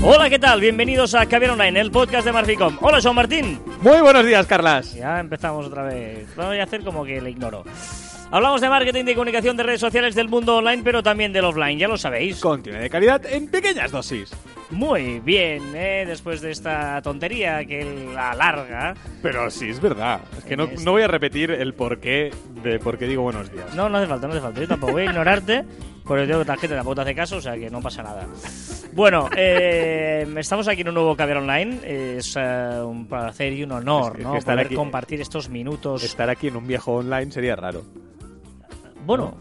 Hola, ¿qué tal? Bienvenidos a Caviar Online, el podcast de Marficom. Hola, Joan Martín. Muy buenos días, Carlas. Ya empezamos otra vez. Voy a hacer como que le ignoro. Hablamos de marketing y comunicación de redes sociales del mundo online, pero también del offline, ya lo sabéis. Contenido de calidad en pequeñas dosis. Muy bien, ¿eh? después de esta tontería que la larga. Pero sí, es verdad. Es que no, no voy a repetir el porqué de por qué digo buenos días. No, no hace falta, no hace falta. Yo tampoco voy a ignorarte, porque tengo que tarjeta tampoco te hace caso, o sea que no pasa nada. Bueno, eh, estamos aquí en un nuevo Caber Online. Es eh, un placer y un honor, Es es ¿no? estar Poder aquí- compartir estos minutos. Estar aquí en un viejo online sería raro. Bueno,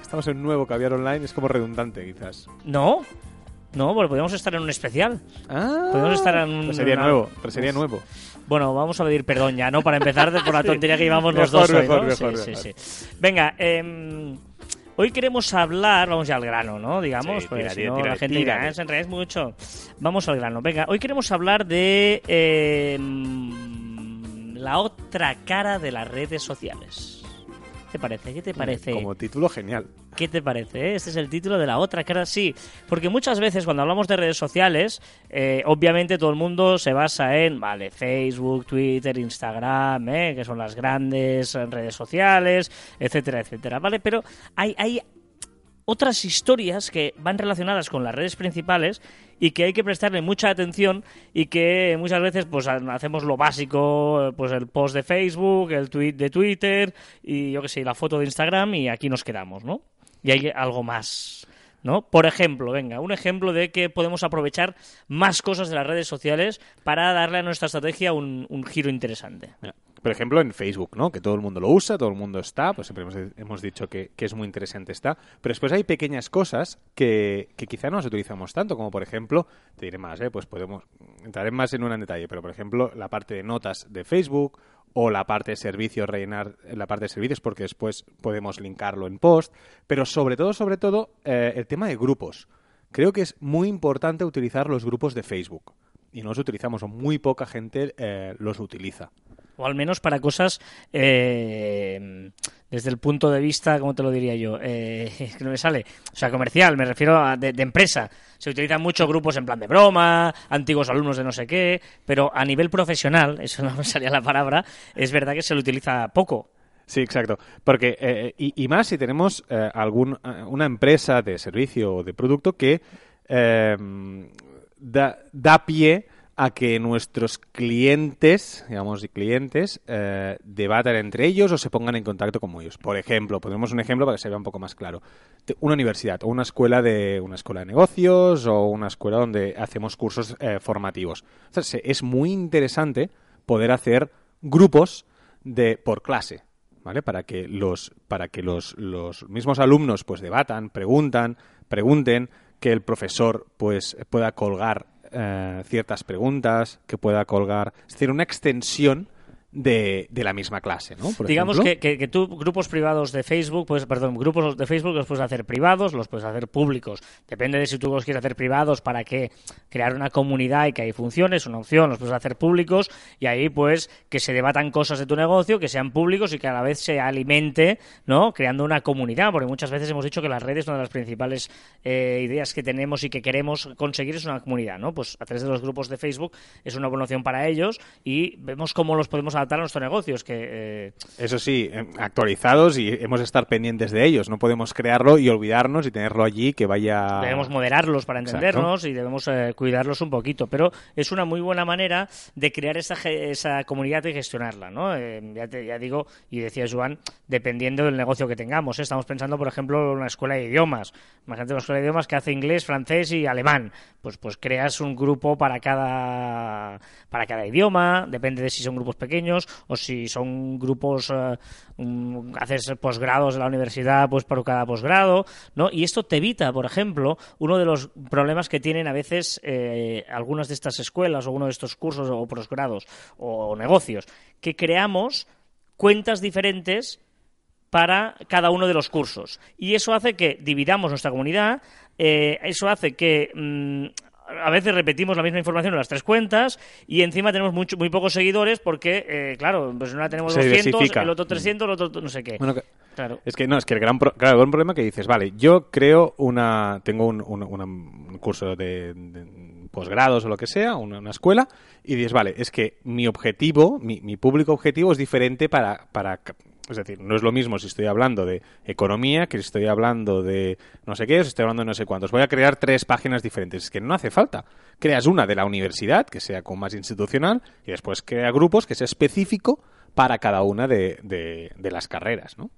Estamos en un nuevo caviar online, es como redundante, quizás. no. No, porque podríamos estar en un especial. Ah, Podemos estar en un- Pero sería una- nuevo, pero sería nuevo. Bueno, vamos a pedir perdón ya, ¿no? Para empezar, de- por la tontería que llevamos los Mejor, dos hoy, mejor, ¿no? mejor, sí, mejor. sí, sí. Venga, em, hoy queremos hablar, vamos ya al grano, ¿no? Digamos, Sí, porque si no la gente dirá, "Ah, se mucho. Vamos al grano. Venga, hoy queremos hablar de em, la otra cara de las redes sociales. ¿Qué te parece? ¿Qué te parece? Como título genial. ¿Qué te parece? eh? Este es el título de la otra cara. Sí, porque muchas veces cuando hablamos de redes sociales, eh, obviamente todo el mundo se basa en, vale, Facebook, Twitter, Instagram, eh, que son las grandes redes sociales, etcétera, etcétera, ¿vale? Pero hay, hay otras historias que van relacionadas con las redes principales y que hay que prestarle mucha atención y que muchas veces pues ha- hacemos lo básico, pues el post de Facebook, el tweet de Twitter y yo qué sé, la foto de Instagram y aquí nos quedamos, ¿no? Y hay algo más, ¿no? Por ejemplo, venga, un ejemplo de que podemos aprovechar más cosas de las redes sociales para darle a nuestra estrategia un, un giro interesante. Por ejemplo, en Facebook, ¿no? Que todo el mundo lo usa, todo el mundo está, pues siempre hemos, hemos dicho que, que es muy interesante está. Pero después hay pequeñas cosas que, que quizá no las utilizamos tanto, como por ejemplo, te diré más, ¿eh? Pues podemos, entraré más en un detalle, pero por ejemplo, la parte de notas de Facebook o la parte de servicios, rellenar la parte de servicios porque después podemos linkarlo en post, pero sobre todo, sobre todo, eh, el tema de grupos. Creo que es muy importante utilizar los grupos de Facebook. Y no los utilizamos, o muy poca gente eh, los utiliza. O al menos para cosas eh, desde el punto de vista, ¿cómo te lo diría yo? Eh, que no me sale. O sea, comercial, me refiero a de, empresa. Se utilizan muchos grupos en plan de broma, antiguos alumnos de no sé qué, pero a nivel profesional, eso no me salía la palabra, es verdad que se lo utiliza poco. Sí, exacto. Porque, eh, y, más si tenemos eh, algún, una empresa de servicio o de producto que da, da pie que nuestros clientes, digamos, clientes, eh, debatan entre ellos o se pongan en contacto con ellos. Por ejemplo, ponemos un ejemplo para que se vea un poco más claro. Una universidad o una escuela de una escuela de negocios o una escuela donde hacemos cursos eh, formativos. Es muy interesante poder hacer grupos de por clase. ¿Vale? Para que los, para que los, los mismos alumnos pues debatan, preguntan, pregunten, que el profesor pues pueda colgar eh, ciertas preguntas, que pueda colgar. Es decir, una extensión de, de la misma clase, ¿no? Por Digamos que, que tú, grupos privados de Facebook, pues, perdón, grupos de Facebook los puedes hacer privados, los puedes hacer públicos. Depende de si tú los quieres hacer privados para que crear una comunidad y que ahí funcione, es una opción, los puedes hacer públicos y ahí, pues, que se debatan cosas de tu negocio, que sean públicos y que a la vez se alimente, ¿no? Creando una comunidad, porque muchas veces hemos dicho que las redes, una de las principales eh, ideas que tenemos y que queremos conseguir es una comunidad, ¿no? Pues a través de los grupos de Facebook es una buena opción para ellos y vemos cómo los podemos adaptar a nuestro negocio. Es que eh, Eso sí, eh, actualizados y hemos de estar pendientes de ellos. No podemos crearlo y olvidarnos y tenerlo allí que vaya. debemos moderarlos para Exacto. entendernos y debemos eh, cuidarlos un poquito. Pero es una muy buena manera de crear esa, esa comunidad y gestionarla, ¿no? Eh, ya, te- ya digo, y decía Joan, dependiendo del negocio que tengamos. Estamos pensando, por ejemplo, en una escuela de idiomas. Imagínate una escuela de idiomas que hace inglés, francés y alemán. Pues, pues creas un grupo para cada, para cada idioma, depende de si son grupos pequeños o si son grupos, eh, haces posgrados de la universidad, pues por cada posgrado, ¿no? Y esto te evita, por ejemplo, uno de los problemas que tienen a veces eh, algunas de estas escuelas o uno de estos cursos o posgrados o negocios, que creamos cuentas diferentes para cada uno de los cursos. Y eso hace que dividamos nuestra comunidad, eh, eso hace que mm, a veces repetimos la misma información en las tres cuentas y encima tenemos mucho, muy pocos seguidores porque, eh, claro, pues una tenemos Se 200, diversifica. el otro 300, el otro no sé qué. Bueno, que- claro. Es que no, es que el gran, pro- claro, el gran problema que dices, vale, yo creo una, tengo un, un- una- un curso de, de posgrados o lo que sea, una, una, escuela, y dices, vale, es que mi objetivo, mi, mi público objetivo es diferente para, para es decir, no es lo mismo si estoy hablando de economía que si estoy hablando de no sé qué, si estoy hablando de no sé cuántos. Voy a crear tres páginas diferentes. Es que no hace falta. Creas una de la universidad, que sea con más institucional, y después crea grupos que sea específico para cada una de las carreras, ¿no?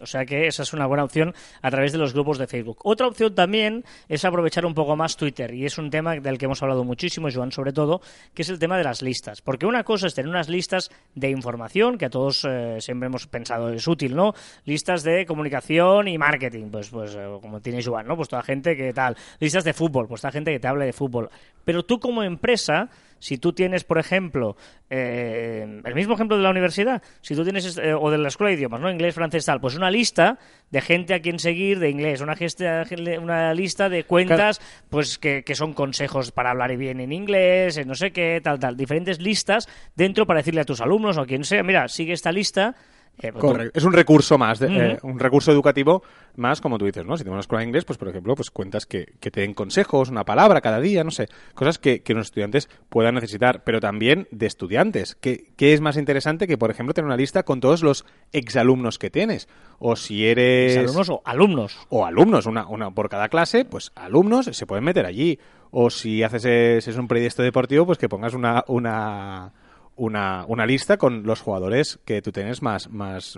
O sea que esa es una buena opción a través de los grupos de Facebook. Otra opción también es aprovechar un poco más Twitter y es un tema del que hemos hablado muchísimo, Joan, sobre todo, que es el tema de las listas. Porque una cosa es tener unas listas de información, que a todos eh, siempre hemos pensado es útil, ¿no? Listas de comunicación y marketing, pues, pues eh, como tiene Joan, ¿no? Pues toda gente que tal. Listas de fútbol, pues toda gente que te hable de fútbol. Pero tú como empresa si tú tienes, por ejemplo, eh, el mismo ejemplo de la universidad, si tú tienes, eh, o de la escuela de idiomas, ¿no? Inglés, francés, tal, pues una lista de gente a quien seguir de inglés, una, gesta, una lista de cuentas, claro. pues que, que, son consejos para hablar bien en inglés, en no sé qué, tal, tal, diferentes listas dentro para decirle a tus alumnos o a quien sea, mira, sigue esta lista eh, Correcto. Es un recurso más, uh -huh. eh, un recurso educativo más, como tú dices, ¿no? Si tenemos una escuela de inglés, pues por ejemplo, pues cuentas que, que te den consejos, una palabra cada día, no sé, cosas que, que los estudiantes puedan necesitar, pero también de estudiantes. ¿Qué, ¿Qué, es más interesante que, por ejemplo, tener una lista con todos los exalumnos que tienes? O si eres... ¿Exalumnos o alumnos? O alumnos, una, una por cada clase, pues alumnos se pueden meter allí. O si haces es, es un proyecto deportivo, pues que pongas una... una una, una, lista con los jugadores que tú tienes más, más,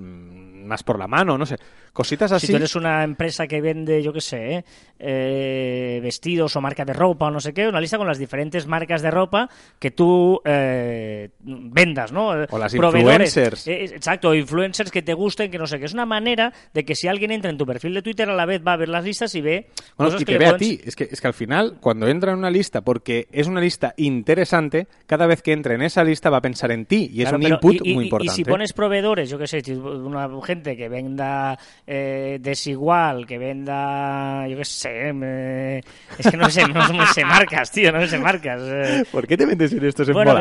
más por la mano, no sé, cositas así. Si tú eres una empresa que vende, yo qué sé, ¿eh? Eh, vestidos o marca de ropa o no sé qué, una lista con las diferentes marcas de ropa que tú eh, vendas, ¿no? O las influencers. Eh, exacto, influencers que te gusten, que no sé qué. Es una manera de que si alguien entra en tu perfil de Twitter a la vez va a ver las listas y ve bueno, cosas y que te ve pueden... a ti. Es que, es que al final, cuando entra en una lista, porque es una lista interesante, cada vez que entre en esa lista va a pensar en ti y es un input y, muy importante. Y si pones proveedores, yo qué sé, una gente que venda eh, desigual, que venda, yo qué sé, me... es que no sé, no, no sé marcas, tío, no sé marcas. Eh. ¿Por qué te vendes en estos bueno,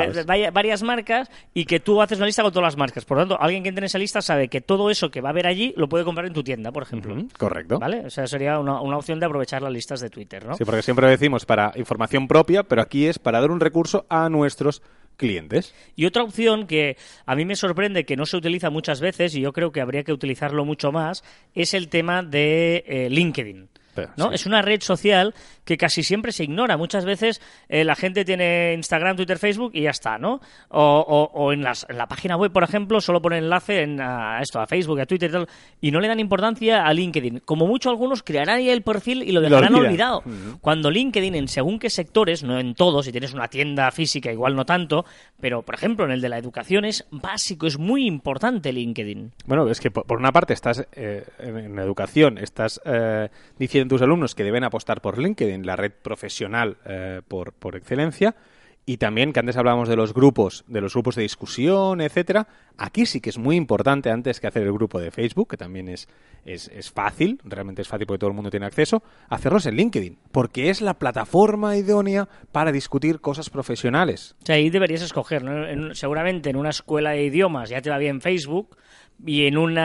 varias marcas y que tú haces una lista con todas las marcas. Por lo tanto, alguien que entre en esa lista sabe que todo eso que va a ver allí lo puede comprar en tu tienda, por ejemplo. Uh -huh, correcto. ¿Vale? O sea, sería una, una, opción de aprovechar las listas de Twitter, ¿no? Sí, porque siempre decimos para información propia, pero aquí es para dar un recurso a nuestros clientes. Y otra opción que a mí me sorprende que no se utiliza muchas veces y yo creo que habría que utilizarlo mucho más es el tema de eh, LinkedIn. ¿No? Sí. Es una red social que casi siempre se ignora. Muchas veces eh, la gente tiene Instagram, Twitter, Facebook y ya está, ¿no? O, o, o en, las, en, la página web, por ejemplo, solo pone enlace en, a esto, a Facebook, a Twitter y tal, y no le dan importancia a LinkedIn. Como mucho algunos crearán ahí el perfil y lo dejarán lo olvidado. Uh -huh. Cuando LinkedIn, en según qué sectores, no en todos, si tienes una tienda física igual no tanto, pero por ejemplo en el de la educación es básico, es muy importante LinkedIn. Bueno, es que por una parte estás eh, en educación, estás eh, diciendo a tus alumnos que deben apostar por LinkedIn, la red profesional eh, por, por excelencia, y también que antes hablábamos de los grupos, de los grupos de discusión, etcétera. Aquí sí que es muy importante, antes que hacer el grupo de Facebook, que también es, es, es, fácil, realmente es fácil porque todo el mundo tiene acceso, hacerlos en LinkedIn, porque es la plataforma idónea para discutir cosas profesionales. Ahí deberías escoger, seguramente en una escuela de idiomas ya te va bien Facebook, y en un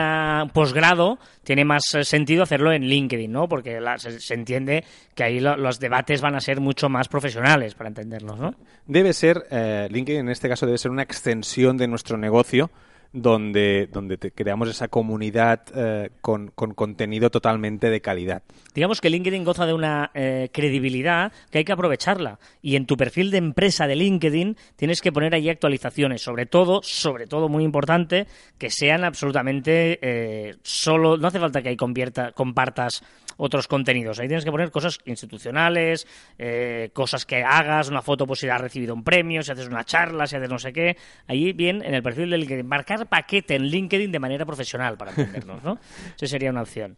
posgrado tiene más sentido hacerlo en LinkedIn, ¿no? Porque la, se, se, entiende que ahí lo, los debates van a ser mucho más profesionales, para entendernos, ¿no? Debe ser, eh, LinkedIn en este caso debe ser una extensión de nuestro negocio donde, donde te creamos esa comunidad eh, con, con, contenido totalmente de calidad. Digamos que LinkedIn goza de una eh, credibilidad que hay que aprovecharla. Y en tu perfil de empresa de LinkedIn tienes que poner ahí actualizaciones. Sobre todo, sobre todo muy importante, que sean absolutamente eh, solo. No hace falta que ahí compartas otros contenidos. Ahí tienes que poner cosas institucionales, eh, cosas que hagas, una foto pues si has recibido un premio, si haces una charla, si haces no sé qué. Ahí bien, en el perfil de LinkedIn, marcar paquete en LinkedIn de manera profesional, para entendernos, ¿no? Esa sería una opción.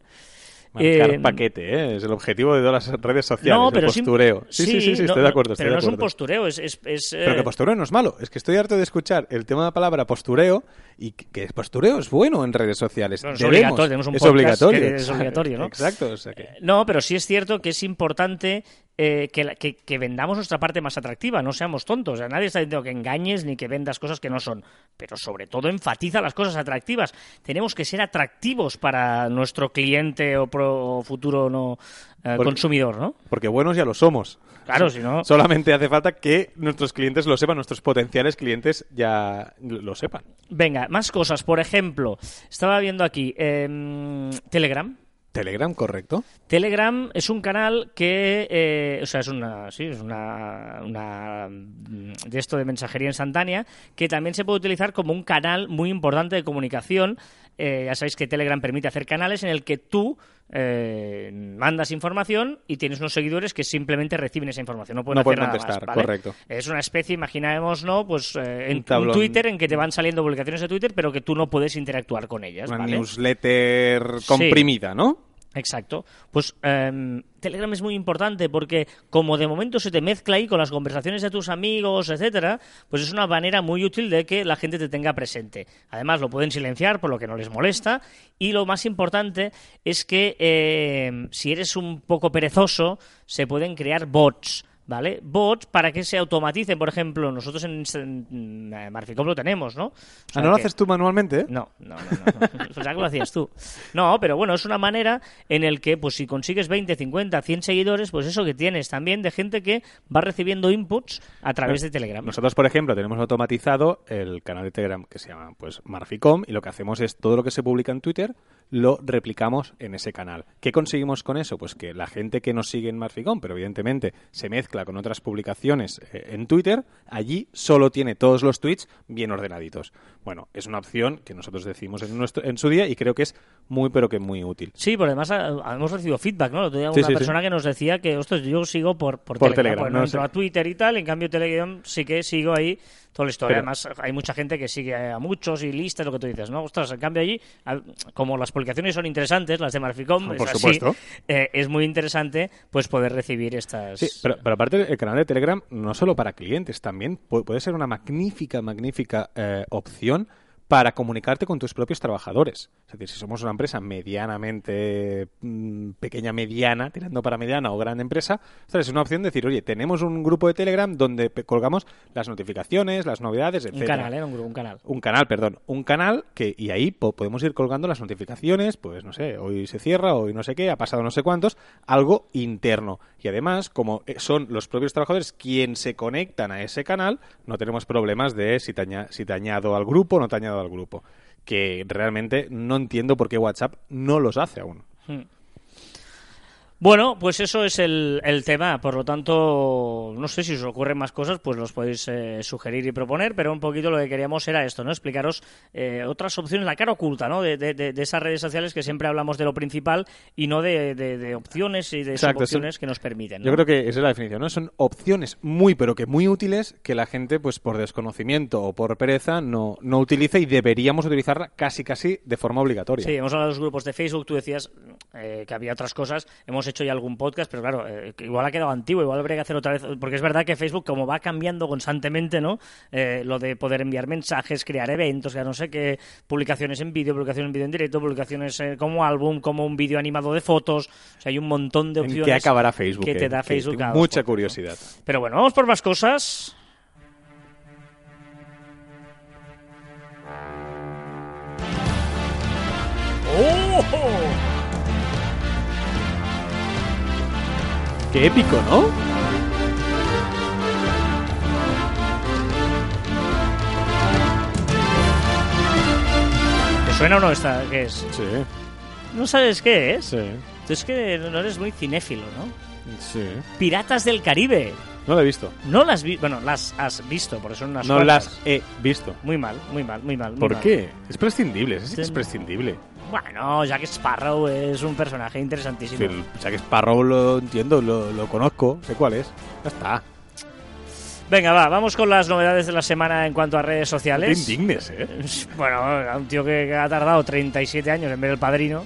Marcar eh, paquete, ¿eh? es el objetivo de todas las redes sociales, no, pero el postureo. Sí, sí, sí, sí, sí no, estoy de acuerdo. Estoy pero de no es un postureo, es... es, es pero que postureo no es malo, es que estoy harto de escuchar el tema de la palabra postureo y que postureo es bueno en redes sociales. No, es Debemos, obligatorio, tenemos un es obligatorio. es obligatorio, ¿no? Exacto. O sea que... No, pero sí es cierto que es importante eh, que, que- que vendamos nuestra parte más atractiva, no seamos tontos. O sea, nadie está diciendo que engañes ni que vendas cosas que no son, pero sobre todo enfatiza las cosas atractivas. Tenemos que ser atractivos para nuestro cliente o, pro- o futuro no eh, Porque- consumidor, ¿no? Porque buenos ya lo somos. Claro, si no... Solamente hace falta que nuestros clientes lo sepan, nuestros potenciales clientes ya lo sepan. Venga, más cosas. Por ejemplo, estaba viendo aquí em, Telegram. Telegram, correcto. Telegram es un canal que, eh, o sea, es una, sí, es una, una mm, de esto de mensajería instantánea que también se puede utilizar como un canal muy importante de comunicación. Eh, ya sabéis que Telegram permite hacer canales en el que tú eh, mandas información y tienes unos seguidores que simplemente reciben esa información. No pueden No hacer pueden nada contestar, más, ¿vale? correcto. Es una especie, imaginémonos, ¿no? Pues eh, en Un Twitter en que te van saliendo publicaciones de Twitter, pero que tú no puedes interactuar con ellas. Una ¿vale? newsletter comprimida, ¿no? Exacto. Pues em, Telegram es muy importante porque como de momento se te mezcla ahí con las conversaciones de tus amigos, etcétera, pues es una manera muy útil de que la gente te tenga presente. Además lo pueden silenciar por lo que no les molesta y lo más importante es que em, si eres un poco perezoso se pueden crear bots. ¿Vale? Bots para que se automaticen. Por ejemplo, nosotros en, en, eh, Marficom lo tenemos, ¿no? O Ah, sea ¿No lo que- haces tú manualmente? no, no, no, no. Pues ya que lo hacías tú. No, pero bueno, es una manera en el que, pues si consigues 20, 50, 100 seguidores, pues eso que tienes también de gente que va recibiendo inputs a través de Telegram. Nosotros, por ejemplo, tenemos automatizado el canal de Telegram que se llama pues Marficom y lo que hacemos es todo lo que se publica en Twitter lo replicamos en ese canal. ¿Qué conseguimos con eso? Pues que la gente que nos sigue en Marficom, pero evidentemente se mezcla con otras publicaciones eh, en Twitter, allí solo tiene todos los tweets bien ordenaditos. Bueno, es una opción que nosotros decimos en, nuestro, en su día y creo que es muy, pero que muy útil. Sí, pero además ah, hemos recibido feedback, ¿no? Una sí, sí. persona que nos decía que, ostras, yo sigo por, por, Por Telegram, Telegram, pues no no entro a Twitter y tal, en cambio Telegram sí que sigo ahí toda la historia. Pero- Además, hay mucha gente que sigue a muchos y listas, lo que tú dices, ¿no? Ostras, en cambio allí, como las publicaciones son interesantes, las de Marficom, Por es así, supuesto. eh, es muy interesante pues poder recibir estas... Sí, pero, pero aparte el canal de Telegram no solo para clientes, también pu- puede ser una magnífica, magnífica eh, opción para comunicarte con tus propios trabajadores. Es decir, si somos una empresa medianamente mm, pequeña, mediana, tirando para mediana o gran empresa, es una opción de decir, oye, tenemos un grupo de Telegram donde colgamos las notificaciones, las novedades, un etcétera. canal, ¿eh? Un, grupo, un canal. Un canal, perdón. Un canal que, y ahí po- podemos ir colgando las notificaciones, pues no sé, hoy se cierra, hoy no sé qué, ha pasado no sé cuántos, algo interno. Y además, como eh, son los propios trabajadores quien se conectan a ese canal, no tenemos problemas de si te, si te añado al grupo no te añado al grupo. Que realmente no entiendo por qué WhatsApp no los hace aún. Bueno, pues eso es el, el tema. Por lo tanto, no sé si os ocurren más cosas, pues los podéis eh, sugerir y proponer, pero un poquito lo que queríamos era esto, ¿no? Explicaros eh, otras opciones, la cara oculta, ¿no? De, de- de- esas redes sociales que siempre hablamos de lo principal y no de, de- opciones y de Exacto, opciones que nos permiten. Yo creo que esa es la definición, ¿no? Son opciones muy, pero que muy útiles que la gente, pues por desconocimiento o por pereza, no, no utiliza y deberíamos utilizarla casi, casi de forma obligatoria. Sí, hemos hablado de los grupos de Facebook, tú decías eh, que había otras cosas, hemos hecho ya algún podcast, pero claro, eh, igual ha quedado antiguo, igual habría que hacer otra vez, porque es verdad que Facebook, como va cambiando constantemente, ¿no? Eh, lo de poder enviar mensajes, crear eventos, ya no sé qué, publicaciones en vídeo, publicaciones en vídeo en directo, publicaciones eh, como álbum, como un vídeo animado de fotos, o sea, hay un montón de ¿En opciones qué acabará Facebook? que te da Facebook. mucha curiosidad. Pero bueno, vamos por más cosas. ¡Oh! Qué épico, ¿no? ¿Te suena o no esta? ¿Qué es? Sí, ¿No sabes qué es? sí, Tú es que no eres muy cinéfilo, ¿no? sí. Piratas del Caribe. No lo he visto. No las vi bueno, las has visto, porque son unas No cuantas. las he visto. Muy mal, muy mal, muy mal. muy ¿Por mal. qué? Es prescindible, es, Sí. es prescindible. Bueno, Jack Sparrow es un personaje interesantísimo. Si el Jack Sparrow lo entiendo, lo, lo conozco, sé cuál es. Ya está. Venga, va, vamos con las novedades de la semana en cuanto a redes No te sociales. indignes, ¿eh? Bueno, a un tío que ha tardado 37 años en ver el padrino.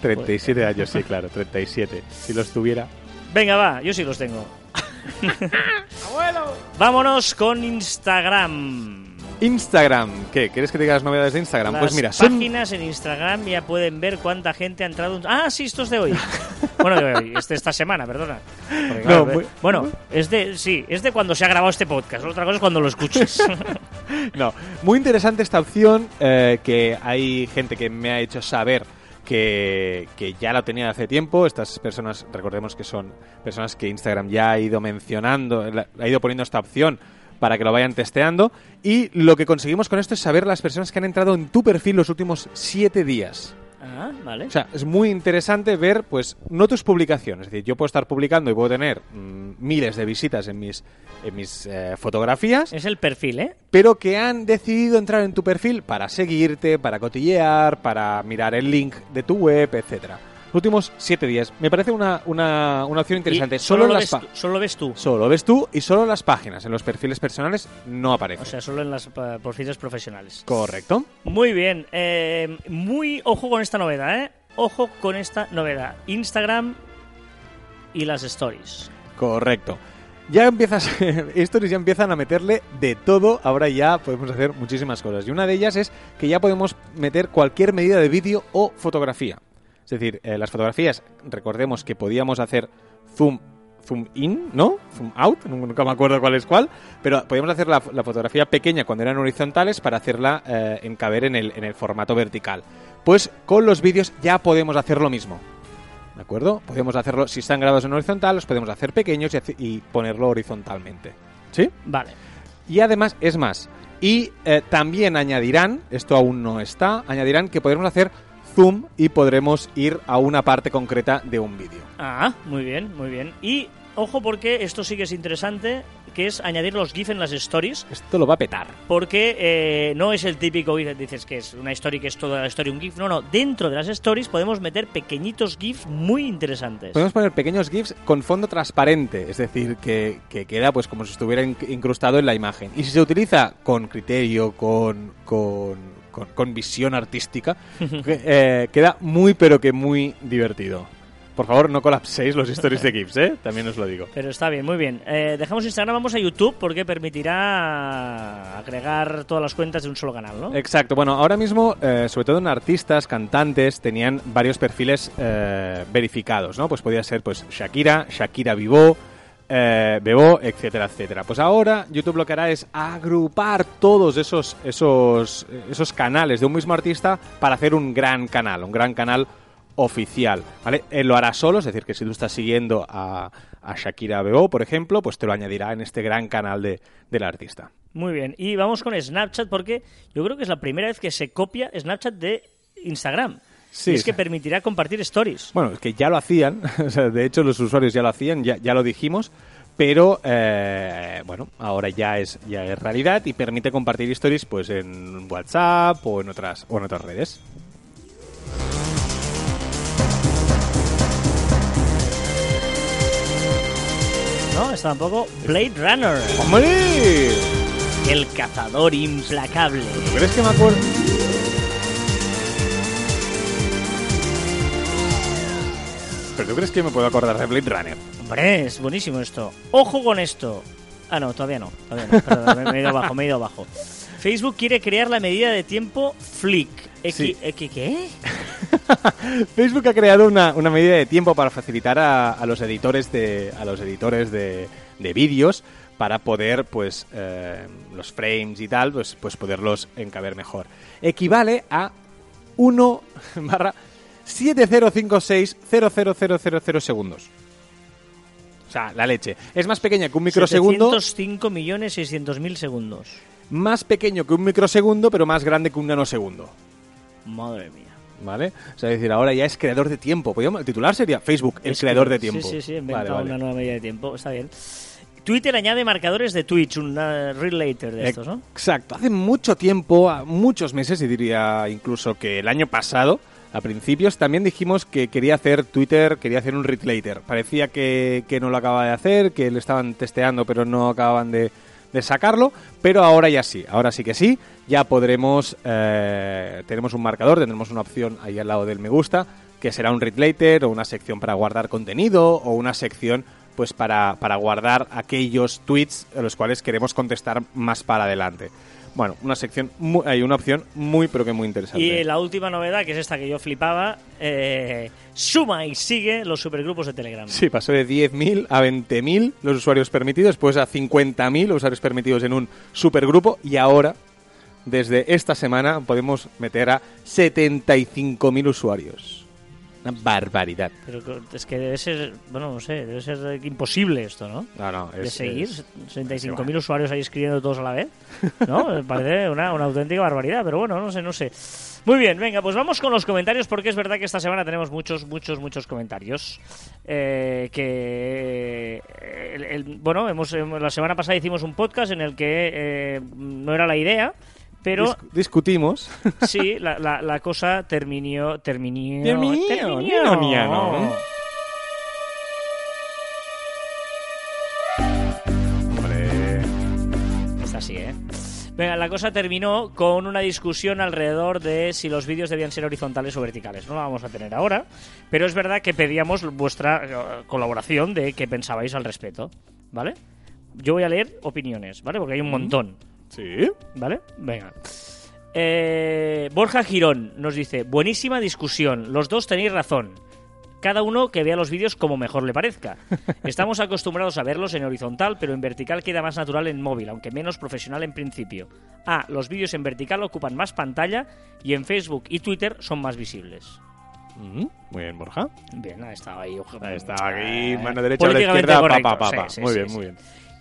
37 años, sí, claro, 37. Si los tuviera. Venga, va, yo sí los tengo. Vámonos con Instagram. Instagram. ¿Qué? ¿Quieres que te diga las novedades de Instagram? Las pues mira, son... páginas en Instagram ya pueden ver cuánta gente ha entrado. Ah, sí, esto es de hoy. Bueno, es de esta semana, perdona. Porque, No, claro, muy- bueno, es de, sí, es de cuando se ha grabado este podcast. Otra cosa es cuando lo escuches. No, muy interesante esta opción eh, que hay gente que me ha hecho saber que, ya la tenía hace tiempo. Estas personas, recordemos que son personas que Instagram ya ha ido mencionando, ha ido poniendo esta opción para que lo vayan testeando. Y lo que conseguimos con esto es saber las personas que han entrado en tu perfil los últimos siete días. Ah, vale. O sea, es muy interesante ver, pues, no tus publicaciones. Es decir, yo puedo estar publicando y puedo tener mm, miles de visitas en mis, en mis eh, fotografías es el perfil, ¿eh? pero que han decidido entrar en tu perfil para seguirte, para cotillear, para mirar el link de tu web, etcétera. Los últimos siete días. Me parece una, una, una opción interesante. Solo, lo las ves, tú- solo ves tú. solo ves tú y solo las páginas. En los perfiles personales no aparece. O sea, solo en las eh, perfiles profesionales. Correcto. Muy bien. eh, muy ojo con esta novedad, ¿eh? Ojo con esta novedad. Instagram y las stories. Correcto. Ya empiezas, Stories ya empiezan a meterle de todo, ahora ya podemos hacer muchísimas cosas. Y una de ellas es que ya podemos meter cualquier medida de vídeo o fotografía. Es decir, eh, las fotografías, recordemos que podíamos hacer zoom, zoom in, ¿no? Zoom out, nunca me acuerdo cuál es cuál, pero podíamos hacer la, la fotografía pequeña cuando eran horizontales para hacerla eh, encaber en el, en el formato vertical. Pues con los vídeos ya podemos hacer lo mismo. ¿De acuerdo? Podemos hacerlo, si están grabados en horizontal, los podemos hacer pequeños y, hace- y ponerlo horizontalmente. ¿Sí? Vale. Y además, es más, y eh, también añadirán, esto aún no está, añadirán que podremos hacer zoom y podremos ir a una parte concreta de un vídeo. Ah, muy bien, muy bien. Y ojo porque esto sí que es interesante, que es añadir los GIF en las stories, Esto lo va a petar. porque eh, no es el típico GIF, dices que es una story que es toda la story un GIF, no, no, dentro de las stories podemos meter pequeñitos GIF muy interesantes. Podemos poner pequeños GIFs con fondo transparente, es decir, que, que queda pues como si estuviera in- incrustado en la imagen. Y si se utiliza con criterio, con, con, con- con visión artística, que, eh, queda muy pero que muy divertido. Por favor, no colapséis los stories de GIFs, ¿eh? También os lo digo. Pero está bien, muy bien. Eh, dejamos Instagram, vamos a YouTube porque permitirá agregar todas las cuentas de un solo canal, ¿no? Exacto, bueno, ahora mismo, eh, sobre todo en artistas, cantantes, tenían varios perfiles eh, verificados, ¿no? Pues podía ser pues Shakira, Shakira Vivó, eh, Bebó, etcétera, etcétera. Pues ahora YouTube lo que hará es agrupar todos esos, esos, esos canales de un mismo artista para hacer un gran canal, un gran canal oficial, ¿vale? Él lo hará solo, es decir, que si tú estás siguiendo a, a Shakira Bebó, por ejemplo, pues te lo añadirá en este gran canal de, del artista. Muy bien. Y vamos con Snapchat porque yo creo que es la primera vez que se copia Snapchat de Instagram. Sí, y es que permitirá compartir stories. Bueno, es que ya lo hacían, o sea, de hecho los usuarios ya lo hacían, ya, ya lo dijimos, pero eh, bueno, ahora ya es, ya es realidad y permite compartir stories pues en WhatsApp o en otras, o en otras redes. ¿No? Está un poco Blade Runner, ¡Hombre! el cazador implacable. ¿Tú crees que me acuerdo? ¿Pero tú crees que me puedo acordar de Blade Runner? Hombre, es buenísimo esto. Ojo con esto. Ah, no, todavía no. Todavía no. Perdón, me, he ido abajo, me he ido abajo. Facebook quiere crear la medida de tiempo Flick. Sí. ¿Qué? Facebook ha creado una, una medida de tiempo para facilitar a, a los editores de a los editores de, de vídeos para poder pues eh, los frames y tal pues pues poderlos encaber mejor equivale a 1 barra 7056 segundos o sea la leche es más pequeña que un microsegundo 705.600.000 segundos. más pequeño que un microsegundo pero más grande que un nanosegundo Madre mía. ¿Vale? O sea, es decir, ahora ya es creador de tiempo. El titular sería Facebook, el Es creador que- de tiempo. Sí, sí, sí, inventa Vale, vale. una nueva medida de tiempo. Está bien. Twitter añade marcadores de Twitch, un uh, relater de estos, ¿no? Exacto. Hace mucho tiempo, muchos meses, y diría incluso que el año pasado, a principios, también dijimos que quería hacer Twitter, quería hacer un retlater. Parecía que, que no lo acababa de hacer, que lo estaban testeando, pero no acababan de, de sacarlo. Pero ahora ya sí, ahora sí que sí. Ya podremos, eh, tenemos un marcador, tendremos una opción ahí al lado del me gusta, que será un retlater o una sección para guardar contenido o una sección pues para, para guardar aquellos tweets a los cuales queremos contestar más para adelante. Bueno, una sección, hay una opción muy, pero que muy interesante. Y la última novedad, que es esta que yo flipaba, eh, suma y sigue los supergrupos de Telegram. Sí, pasó de 10.000 a 20.000 los usuarios permitidos, después a 50.000 los usuarios permitidos en un supergrupo y ahora, desde esta semana, podemos meter a 75.000 usuarios. Una barbaridad. Pero es que debe ser, bueno, no sé, debe ser imposible esto, ¿no? No, no, de es, seguir, es- 65.000 usuarios ahí escribiendo todos a la vez, ¿no? Parece una, una auténtica barbaridad, pero bueno, no sé, no sé. Muy bien, venga, pues vamos con los comentarios porque es verdad que esta semana tenemos muchos, muchos, muchos comentarios. Eh, que, eh, el- el- bueno, hemos- la semana pasada hicimos un podcast en el que eh, no era la idea, pero Dis- discutimos. sí, la, la, la cosa terminó, terminó, Terminó, terminó. Está así, ¿eh? Venga, la cosa terminó con una discusión alrededor de si los vídeos debían ser horizontales o verticales. No la vamos a tener ahora, pero es verdad que pedíamos vuestra eh, colaboración de qué pensabais al respecto, ¿vale? Yo voy a leer opiniones, ¿vale? Porque hay un montón, Sí. ¿vale? Venga. Eh, Borja Girón nos dice, buenísima discusión, los dos tenéis razón. Cada uno que vea los vídeos como mejor le parezca. Estamos acostumbrados a verlos en horizontal, pero en vertical queda más natural en móvil, aunque menos profesional en principio. Ah, los vídeos en vertical ocupan más pantalla y en Facebook y Twitter son más visibles. Mm, Muy bien, Borja. Bien, ha estado ahí. está, aquí, Eh, mano derecha, mano políticamente izquierda, pa, correcto. pa, pa, Sí, pa. sí, Muy bien, sí. muy bien.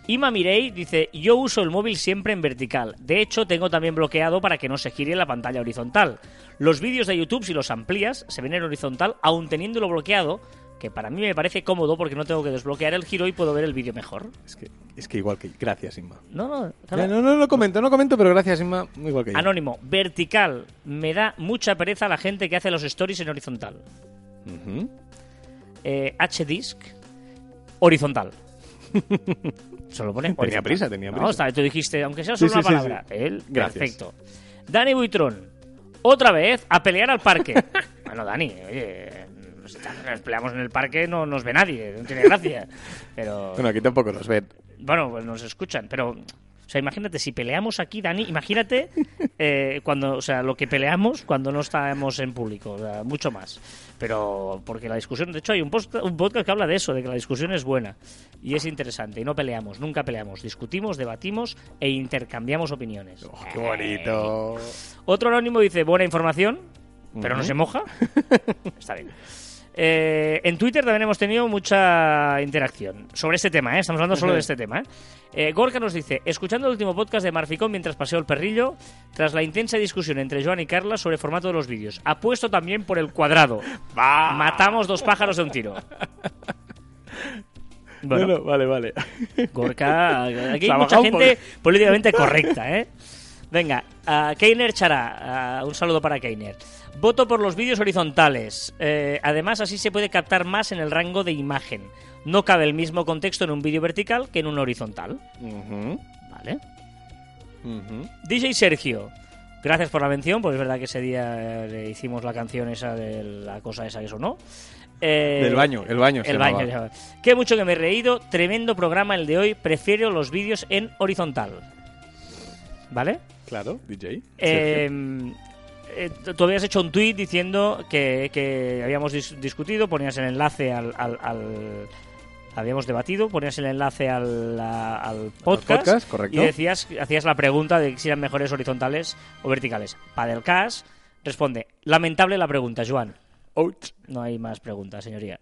Ima Mirei dice, yo uso el móvil siempre en vertical. De hecho, tengo también bloqueado para que no se gire la pantalla horizontal. Los vídeos de YouTube, si los amplías, se ven en horizontal, aun teniéndolo bloqueado, que para mí me parece cómodo porque no tengo que desbloquear el giro y puedo ver el vídeo mejor. Es que, es que igual que... Gracias, Inma. No, no, no, no lo comento, no comento, pero gracias, Inma. Igual que yo. Anónimo, vertical. Me da mucha pereza la gente que hace los stories en horizontal. Ujú. Eh, H-Disc, horizontal. Solo pone Tenía horizontal. prisa, tenía No, prisa. está, tú dijiste, aunque sea solo sí, una sí, palabra. sí. Él, Gracias. perfecto. Dani Buitrón, otra vez a pelear al parque. bueno, Dani, oye, nos peleamos en el parque, no nos ve nadie, no tiene gracia. Pero, Bueno, aquí tampoco nos ven. bueno, pues nos escuchan, pero... O sea, imagínate, si peleamos aquí, Dani, imagínate eh, cuando, o sea, lo que peleamos cuando no estamos en público, o sea, mucho más. Pero porque la discusión, de hecho, hay un, post- un podcast que habla de eso, de que la discusión es buena y es interesante. Y no peleamos, nunca peleamos. Discutimos, debatimos e intercambiamos opiniones. Oh, ¡Qué bonito! Otro anónimo dice, buena información, pero no se moja. Está bien. Eh, en Twitter también hemos tenido mucha interacción sobre este tema, ¿eh? estamos hablando solo de este tema. ¿eh? Gorka nos dice, escuchando el último podcast de Marficón mientras paseo el perrillo, tras la intensa discusión entre Joan y Carla sobre el formato de los vídeos, apuesto también por el cuadrado. Matamos dos pájaros de un tiro. Bueno, No, no, vale, vale. Gorka, aquí hay mucha gente políticamente correcta, ¿eh? Venga, a Keiner Chará, un saludo para Keiner. Voto por los vídeos horizontales. Eh, además, así se puede captar más en el rango de imagen. No cabe el mismo contexto en un vídeo vertical que en un horizontal. ¿Vale? DJ Sergio, gracias por la mención, porque es verdad que ese día eh, le hicimos la canción esa de la cosa esa que sonó. Eh, Del baño, el baño. El baño. llamaba. Qué mucho que me he reído. Tremendo programa el de hoy. Prefiero los vídeos en horizontal. ¿Vale? Claro, DJ. Eh, eh, tú habías hecho un tweet diciendo que, que habíamos dis- discutido, ponías el enlace al, al- al- Habíamos debatido, ponías el enlace al, a- al podcast, podcast, correcto. y decías, hacías la pregunta de si eran mejores horizontales o verticales. Padelcast responde, lamentable la pregunta, Joan. Ouch. No hay más preguntas, señoría.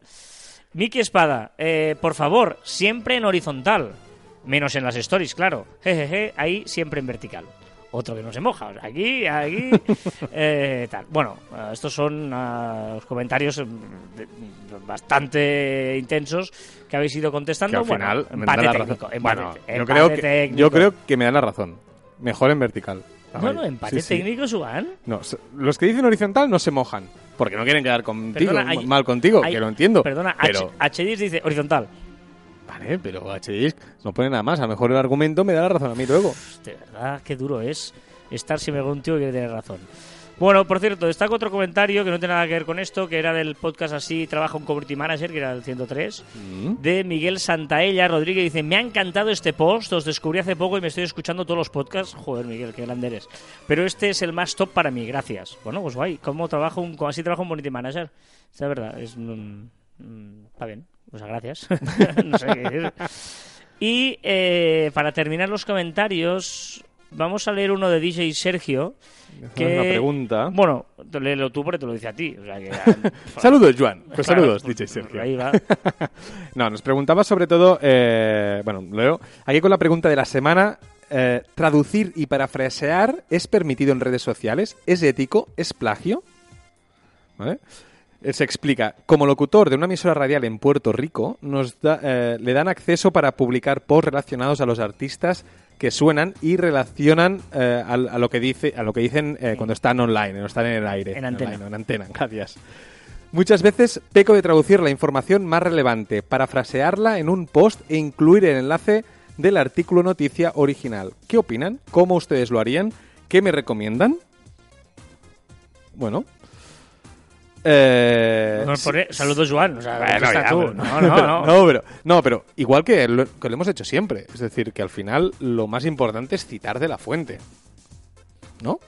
Miki Espada, eh, por favor, siempre en horizontal. Menos en las stories, claro. Jejeje, ahí siempre en vertical. Otro que no se moja. Aquí, aquí. eh, tal. Bueno, eh, estos son ah, los comentarios eh, bastante intensos que habéis ido Que contestando. al Bueno, final empate técnico. empate- Bueno, yo creo, que, técnico. yo creo que me dan la razón. Mejor en vertical. No, no, empate Sí, sí. técnico, Juan. No, s- los que dicen horizontal no se mojan. Porque no quieren quedar contigo, Perdona, hay- mal contigo, hay- que lo entiendo. Perdona, pero, H, HDis dice horizontal. Vale, pero HDisc no pone nada más. A lo mejor el argumento me da la razón a mí luego. De verdad, qué duro es estar siempre contigo y que tener razón. Bueno, por cierto, destaco otro comentario que no tiene nada que ver con esto, que era del podcast así, trabaja un community manager, que era el 103, Mm. de Miguel Santaella Rodríguez. Dice, me ha encantado este post, os descubrí hace poco y me estoy escuchando todos los podcasts. Joder, Miguel, qué grande eres. Pero este es el más top para mí, gracias. Bueno, pues guay, ¿cómo trabajo un, cómo así trabaja un community manager? Es la verdad, es... mm, está bien, pues gracias. no sé qué decir. Y eh, para terminar los comentarios, vamos a leer uno de DJ Sergio. Que, una pregunta. Bueno, léelo tú porque te lo dice a ti. O sea que, Saludos, Joan. Pues Claro, saludos, pues, DJ Sergio. Ahí va. No, nos preguntaba sobre todo, eh, bueno, leo, aquí con la pregunta de la semana, eh, ¿traducir y parafrasear es permitido en redes sociales? ¿Es ético? ¿Es plagio? ¿Vale? Él se explica, como locutor de una emisora radial en Puerto Rico, nos da- eh, le dan acceso para publicar posts relacionados a los artistas que suenan y relacionan eh, a, lo que dice, a lo que dicen eh, cuando están online, no están en el aire. En antena. Online, en antena, gracias. Muchas veces peco de traducir la información más relevante, parafrasearla en un post e incluir el enlace del artículo noticia original. ¿Qué opinan? ¿Cómo ustedes lo harían? ¿Qué me recomiendan? Bueno. Eh, Nos pone, Saludos, Joan. O sea, bueno, contesta ya, tú. pero- No, no, no. no, pero, no, pero igual que lo, que lo hemos hecho siempre. Es decir, que al final lo más importante es citar de la fuente. ¿No?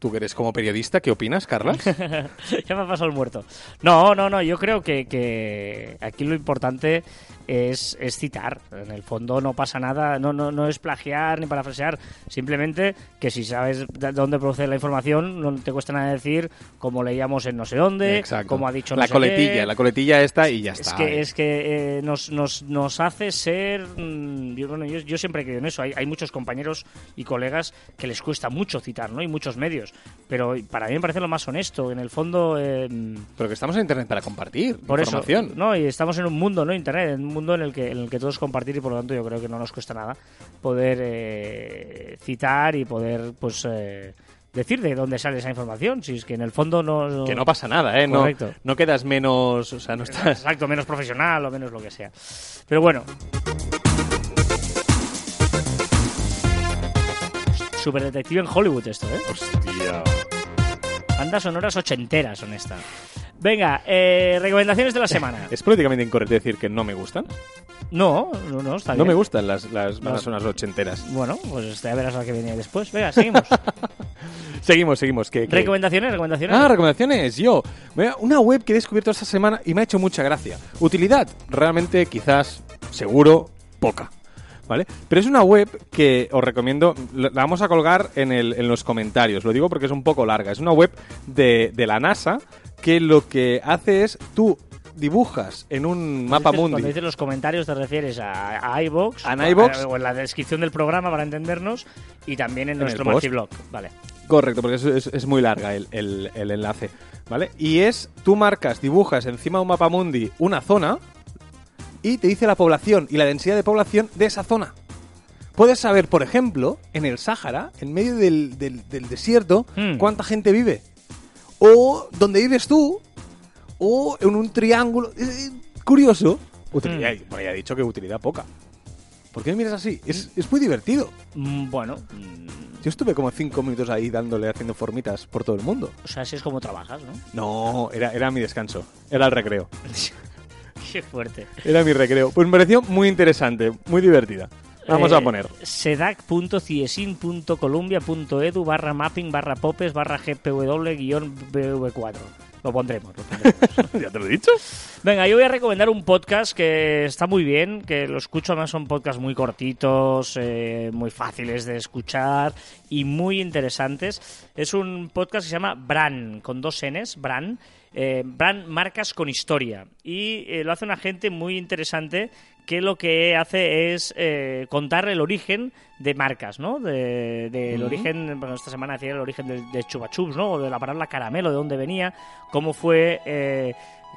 ¿Tú que eres como periodista, qué opinas, Carlas? ya me ha pasado el muerto. No, no, no. Yo creo que, que aquí lo importante es, es citar. En el fondo no pasa nada. No, no, no es plagiar ni parafrasear. Simplemente que si sabes de dónde procede la información, no te cuesta nada decir como leíamos en no sé dónde, Exacto. como ha dicho no la sé coletilla, qué. la coletilla esta y ya Es está. que, eh. es que eh, nos, nos, nos hace ser. mm, Yo, bueno, yo, yo siempre creo en eso. Hay, hay muchos compañeros y colegas que les cuesta mucho citar, ¿no? Y muchos medios. Pero para mí me parece lo más honesto. En el fondo. eh, Pero que estamos en internet para compartir por eso. información. No, y estamos en un mundo, ¿no? Internet, en un mundo en el que, en el que todos compartir y por lo tanto yo creo que no nos cuesta nada poder eh, citar y poder, pues. eh, decir de dónde sale esa información. Si es que en el fondo no. Que no pasa nada, ¿eh? No, Correcto. no quedas menos. O sea, no estás. Exacto, menos profesional o menos lo que sea. Pero bueno. Super detective en Hollywood esto, ¿eh? Hostia. Bandas sonoras ochenteras son estas. Venga, eh, recomendaciones de la semana. Es políticamente incorrecto decir que no me gustan. No, no, no, está No bien. me gustan las, las bandas No. sonoras ochenteras. Bueno, pues ya verás la que viene después. Venga, seguimos. Seguimos, seguimos. que- que- recomendaciones, recomendaciones. Ah, recomendaciones. Yo, Mira, una web que he descubierto esta semana y me ha hecho mucha gracia. Utilidad, realmente, quizás, seguro, poca. ¿Vale? Pero es una web que os recomiendo, la la vamos a colgar en, el- en los comentarios, lo digo porque es un poco larga. Es una web de, de la NASA que lo que hace es, tú dibujas en un mapa Dices- Cuando mundi. dices los comentarios te refieres a, a iVoox, A o iVoox. o en la descripción del programa para entendernos y también en, En nuestro. Marciblog. Vale. Correcto, porque es, es- es muy larga el, el- el enlace, ¿vale? Y es, tú marcas, dibujas encima de un mapa mundi una zona y te dice la población y la densidad de población de esa zona. Puedes saber, por ejemplo, en el Sáhara, en medio del, del- del desierto, Hmm. cuánta gente vive. O donde vives tú, o en un triángulo. Eh, curioso. Utilidad, Hmm. bueno, ya he dicho que utilidad poca. ¿Por qué me miras así? Es, es muy divertido. Mm, Bueno, mm, Yo estuve como cinco minutos ahí dándole, haciendo formitas por todo el mundo. o sea, así es como trabajas, ¿no? No, era, era mi descanso. Era el recreo. Qué fuerte. Era mi recreo. Pues me pareció muy interesante, muy divertida. Vamos Eh, a poner. sedac.ciesin.columbia.edu barra mapping barra popes barra gpw guion bv4. Lo pondremos, lo pondremos. ¿Ya te lo he dicho? Venga, yo voy a recomendar un podcast que está muy bien, que lo escucho, además son podcasts muy cortitos, eh, muy fáciles de escuchar y muy interesantes. Es un podcast que se llama Bran, con dos Ns, Bran. Eh, Marcas con Historia. Y eh, lo hace una gente muy interesante que lo que hace es eh, contar el origen de marcas, ¿no? De- Ujú. origen, bueno, esta semana decía el origen de, de Chupa Chups, ¿no? O de la palabra caramelo, de dónde venía, cómo fue eh,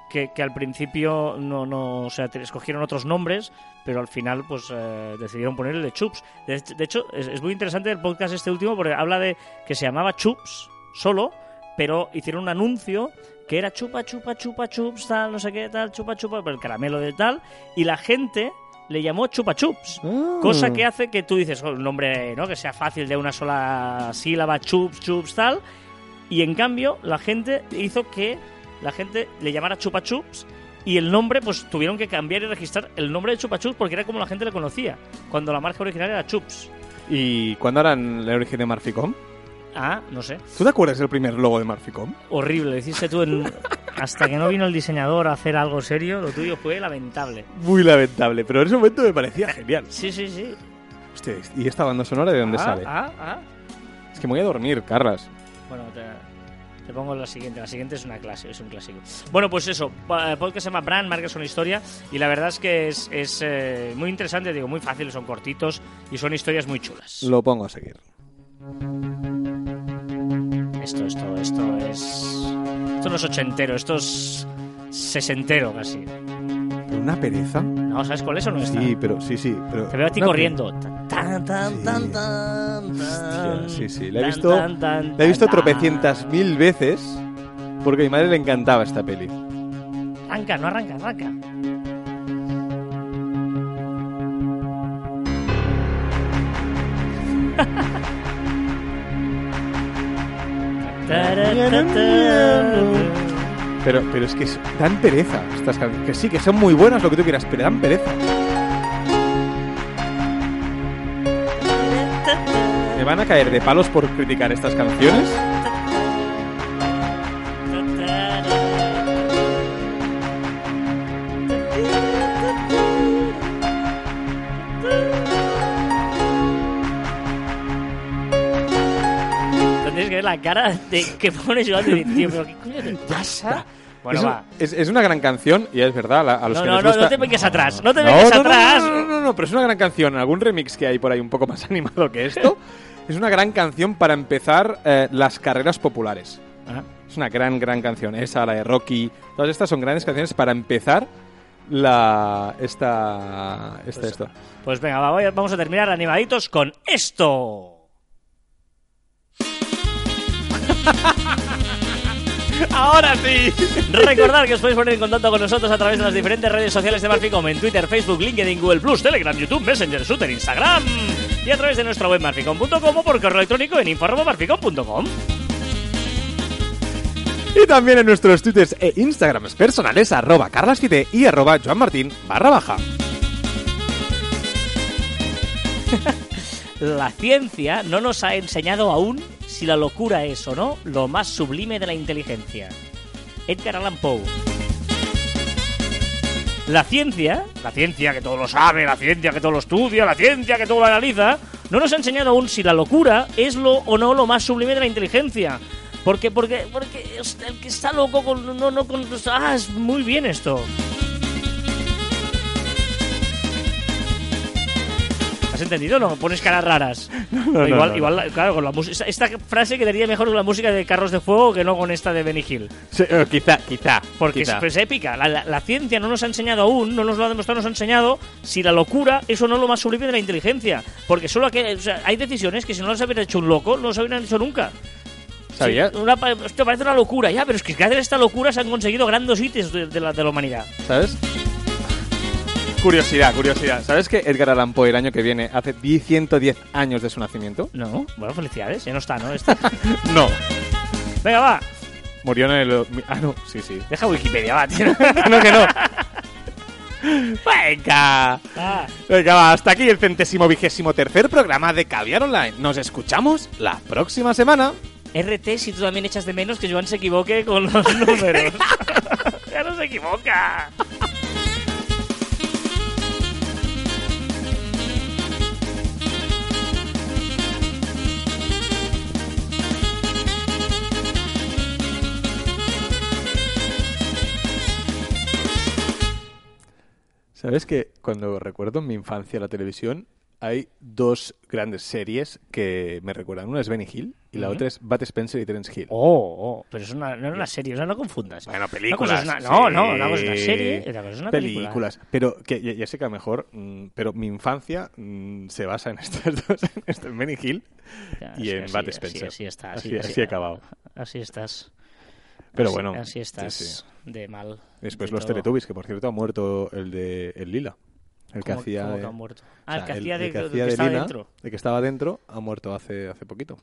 que, que al principio no, no, o sea, escogieron otros nombres, pero al final pues eh, decidieron poner el de Chups. De, de hecho, es, es muy interesante el podcast este último porque habla de que se llamaba Chups solo, pero hicieron un anuncio que era chupa, chupa, chupa, chups, tal, no sé qué, tal, chupa, chupa, el caramelo de tal, y la gente le llamó chupa chups. Cosa que hace que tú dices, "Oh, un nombre ¿no? que sea fácil de una sola sílaba, chups, chups, tal. y en cambio la gente hizo que la gente le llamara Chupa Chups y el nombre pues tuvieron que cambiar y registrar el nombre de Chupa Chups porque era como la gente le conocía, cuando la marca original era Chups. ¿Y cuándo harán el origen de Marficom? Ah, no sé. ¿Tú te acuerdas del primer logo de Marficom? Horrible, deciste tú en... hasta que no vino el diseñador a hacer algo serio, lo tuyo fue lamentable. Muy lamentable, pero en ese momento me parecía genial. Sí, sí, sí. Hostia, ¿y esta banda sonora de dónde ah, sale? Ah, ah. Es que me voy a dormir, Carlas. Bueno, te, te pongo la siguiente. La siguiente es una clase, es un clásico. Bueno, pues eso, pa- podcast se llama Brand, marcas con historia. Y la verdad es que es, es, eh, muy interesante, digo, muy fácil, son cortitos y son historias muy chulas. Lo pongo a seguir. Esto no es ochentero, esto es sesentero casi. ¿Pero una pereza? ¿No? ¿Sabes cuál es o no está? Sí, pero sí, sí. Pero Te veo a ti corriendo. Tan, tan, Sí. tan, tan, sí, sí. La he visto, tan, tan, la he visto tan, tropecientas mil veces porque a mi madre le encantaba esta peli. Arranca, no arranca, arranca. Pero, pero es que dan pereza estas canciones. Que sí, que son muy buenas lo que tú quieras, pero dan pereza. ¿Me van a caer de palos por criticar estas canciones? La cara de que pones yo de tío, pero ¿qué coño te pasa? Bueno, es, va. es, es una gran canción y es verdad, la- a los No, que no, les no, gusta... no te vengas atrás, no te No, vengas no, atrás. No, no, no, no, pero es una gran canción. Algún remix que hay por ahí un poco más animado que esto. es una gran canción para empezar eh, las carreras populares. Ah, Es una gran, gran canción. Esa, la de Rocky. Todas estas son grandes canciones para empezar la esta, esta Pues- esto. Pues venga, va, vamos a terminar animaditos con esto. Ahora sí. Recordad que os podéis poner en contacto con nosotros a través de las diferentes redes sociales de Marficom en Twitter, Facebook, LinkedIn, Google Plus, Telegram, YouTube, Messenger, Twitter, Instagram y a través de nuestra web marficom.com o por correo electrónico en info@marficom.com. Y también en nuestros twitters e instagrams personales arroba carlasfite y arroba joanmartin barra baja. La ciencia no nos ha enseñado aún si la locura es o no lo más sublime de la inteligencia. Edgar Allan Poe. La ciencia, la ciencia que todo lo sabe, la ciencia que todo lo estudia, la ciencia que todo lo analiza, no nos ha enseñado aún si la locura es lo o no lo más sublime de la inteligencia. Porque, porque, porque el que está loco con, no, no, con, ah, es muy bien esto. ¿Has entendido? No, pones caras raras. no, igual, no, igual, claro, con la música. Esta, frase quedaría mejor con la música de Carros de Fuego que no con esta de Benny Hill. Sí, eh, quizá, quizá. Porque quizá. es, pues, épica. La, la- la ciencia no nos ha enseñado aún, no nos lo ha demostrado, nos ha enseñado si la locura es o no lo más sublime de la inteligencia. Porque solo aquel- o sea, hay decisiones que si no las hubiera hecho un loco, no se hubieran hecho nunca. ¿Sabías? Sí, una, parece una locura, ya, pero es que gracias a esta locura se han conseguido grandes hitos de, de la, de la humanidad. ¿Sabes? Curiosidad, curiosidad. ¿Sabes que Edgar Allan Poe el año que viene hace 10 110 años de su nacimiento? No, bueno, felicidades, ya no está, ¿no? Este- No. Venga, va, Murió en el... Ah, no, sí, sí. deja Wikipedia, va, tío. que no, que no. Venga. Ah. Venga, va, hasta aquí el centésimo vigésimo tercer programa de Caviar Online. Nos escuchamos la próxima semana. RT si tú también echas de menos que Joan se equivoque con los números. ya no se equivoca. ¿Sabes que cuando recuerdo en mi infancia la televisión hay dos grandes series que me recuerdan? Una es Benny Hill y la otra es Bat Spencer y Terence Hill. Oh, oh, pero es una, no es una serie, o sea, no confundas. Bueno, Una cosa es una- no, no, una cosa es una serie y otra cosa es una película. Películas. Pero que ya, ya sé que a lo mejor, mm, pero mi infancia mm, se basa en estas dos, en Benny Hill Ya, y en así- Bat así- Spencer. Así, está. Así- Así, así he acabado. Así estás. Pero Así- bueno, Así sí, estás sí. de mal. Después de los todo. Teletubbies, que por cierto ha muerto el de el Lila. El que ¿Cómo- hacía. cómo de- que ha muerto? o Ah, el que hacía de, el que de hacía que de estaba Lina, dentro. el que estaba dentro, ha muerto hace, hace poquito.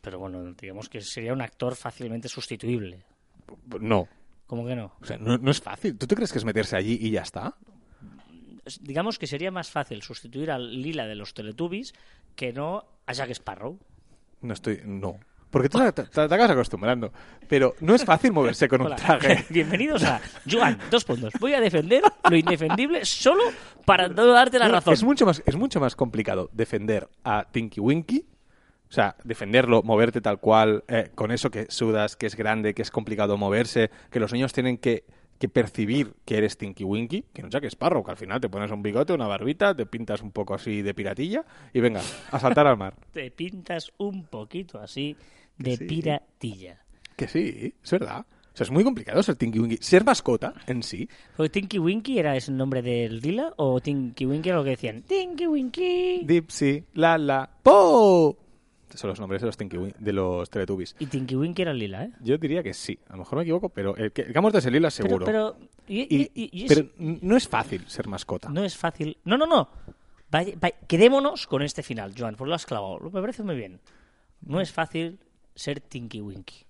Pero bueno, digamos que sería un actor fácilmente sustituible. No. ¿Cómo que no? O sea, no, no es fácil. ¿Tú te crees que es meterse allí y ya está? Es- Digamos que sería más fácil sustituir al Lila de los Teletubbies que no a Jack Sparrow. No estoy... No. Porque tú te, te- acabas acostumbrando. Pero no es fácil moverse con un traje. Bienvenidos a Joan, dos puntos. Voy a defender lo indefendible solo para no darte la razón. Es mucho, más, es mucho más complicado defender a Tinky Winky. O sea, defenderlo, moverte tal cual, eh, con eso que sudas, que es grande, que es complicado moverse, que los niños tienen que, que percibir que eres Tinky Winky, que no Jack Sparrow, que al final te pones un bigote, una barbita, te pintas un poco así de piratilla y venga, a saltar al mar. Te pintas un poquito así de Sí. piratilla. Que sí, es verdad. O sea, es muy complicado ser Tinky Winky. Ser mascota en sí. ¿Porque Tinky Winky era ese el nombre del Lila o Tinky Winky era lo que decían? Tinky Winky. Dipsy, Lala, Po. Estos son los nombres de los, Tinky Win- de los Teletubbies. Y Tinky Winky era Lila, ¿eh? Yo diría que sí. A lo mejor me equivoco, pero el que, muerto es el Lila Pero, seguro. pero, y- Y- y- y- pero no es fácil ser mascota. no es fácil. No, no, no. Vaya- vaya- Quedémonos con este final, Joan, pues lo has clavado. Me parece muy bien. No es fácil ser Tinky Winky.